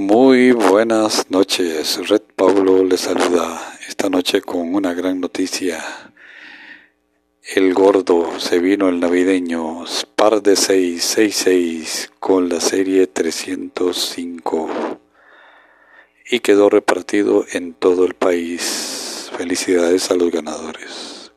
Muy buenas noches. Red Pablo les saluda esta noche con una gran noticia. El gordo se vino el navideño par de 666 con la serie 305 y quedó repartido en todo el país. Felicidades a los ganadores.